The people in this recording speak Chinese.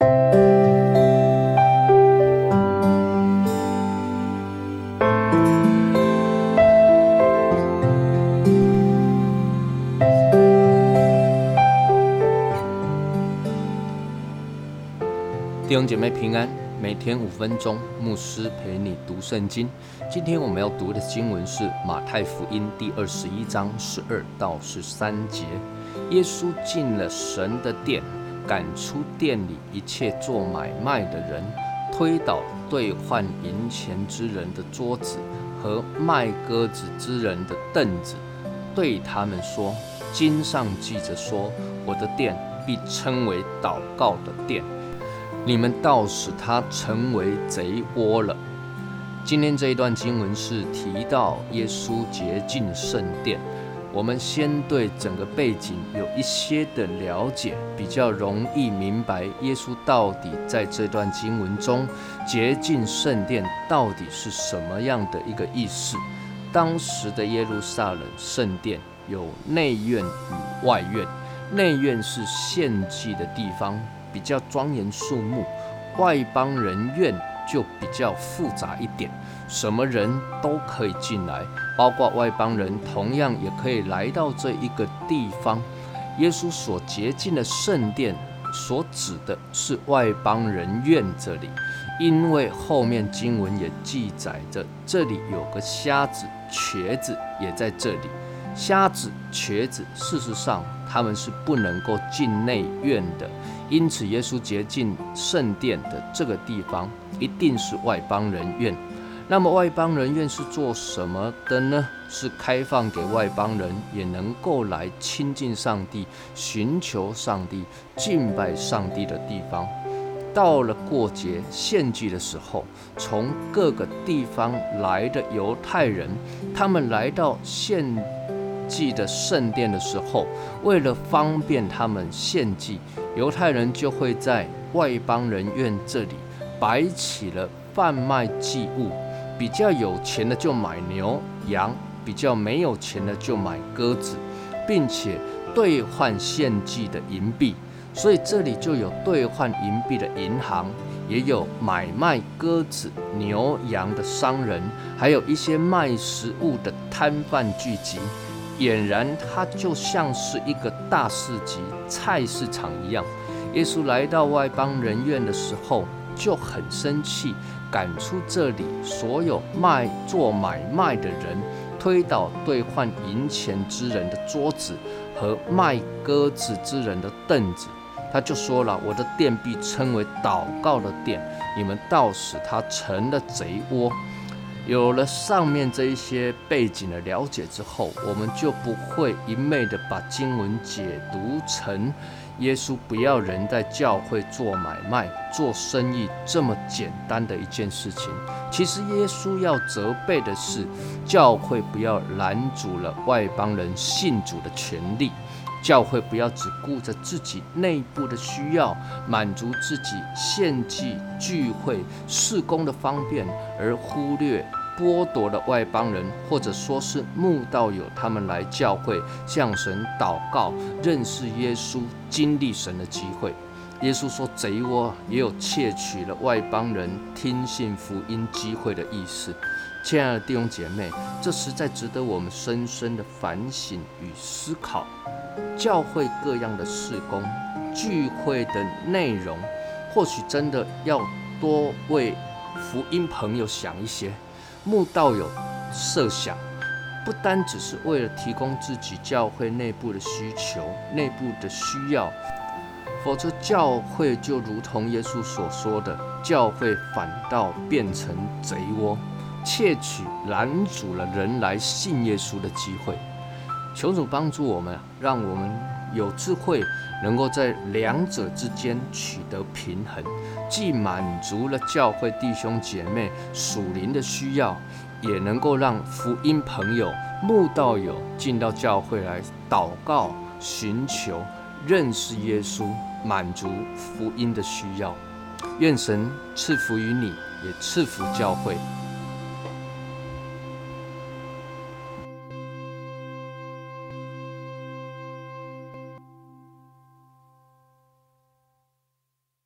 弟兄姐妹平安，每天五分钟，牧师陪你读圣经。今天我们要读的经文是马太福音第二十一章十二到十三节。耶稣进了神的殿，赶出店里一切做买卖的人，推倒兑换银钱之人的桌子和卖鸽子之人的凳子，对他们说：“经上记着说，我的殿必称为祷告的殿。”你们倒使他成为贼窝了。今天这一段经文是提到耶稣洁净圣殿。我们先对整个背景有一些的了解，比较容易明白耶稣到底在这段经文中洁净圣殿到底是什么样的一个意思。当时的耶路撒冷圣殿有内院与外院，内院是献祭的地方。比较庄严肃穆，外邦人院就比较复杂一点，什么人都可以进来，包括外邦人，同样也可以来到这一个地方。耶稣所洁净的圣殿，所指的是外邦人院这里，因为后面经文也记载着，这里有个瞎子、瘸子也在这里。瞎子、瘸子，事实上他们是不能够进内院的。因此，耶稣洁净圣殿的这个地方，一定是外邦人院。那么，外邦人院是做什么的呢？是开放给外邦人也能够来亲近上帝、寻求上帝、敬拜上帝的地方。到了过节献祭的时候，从各个地方来的犹太人，他们来到献祭的圣殿的时候，为了方便他们献祭。犹太人就会在外邦人院这里摆起了贩卖祭物，比较有钱的就买牛羊，比较没有钱的就买鸽子，并且兑换献祭的银币。所以这里就有兑换银币的银行，也有买卖鸽子、牛羊的商人，还有一些卖食物的摊贩聚集。俨然，它就像是一个大市集、菜市场一样。耶稣来到外邦人院的时候，就很生气，赶出这里所有卖做买卖的人，推倒兑换银钱之人的桌子和卖鸽子之人的凳子。他就说了：“我的殿必称为祷告的殿，你们倒使它成了贼窝。”有了上面这一些背景的了解之后，我们就不会一昧的把经文解读成耶稣不要人在教会做买卖、做生意这么简单的一件事情。其实耶稣要责备的是，教会不要拦阻了外邦人信主的权利，教会不要只顾着自己内部的需要，满足自己献祭、聚会、事工的方便，而忽略。剥夺了外邦人，或者说是慕道友，他们来教会向神祷告、认识耶稣、经历神的机会。耶稣说：“贼窝也有窃取了外邦人听信福音机会的意思。”亲爱的弟兄姐妹，这实在值得我们深深的反省与思考。教会各样的事工、聚会的内容，或许真的要多为福音朋友想一些。慕道友设想，不单只是为了提供自己教会内部的需求、内部的需要，否则教会就如同耶稣所说的，教会反倒变成贼窝，窃取、拦阻了人来信耶稣的机会。求主帮助我们，让我们有智慧，能够在两者之间取得平衡，既满足了教会弟兄姐妹属灵的需要，也能够让福音朋友、慕道友进到教会来祷告、寻求、认识耶稣，满足福音的需要。愿神赐福于你，也赐福教会。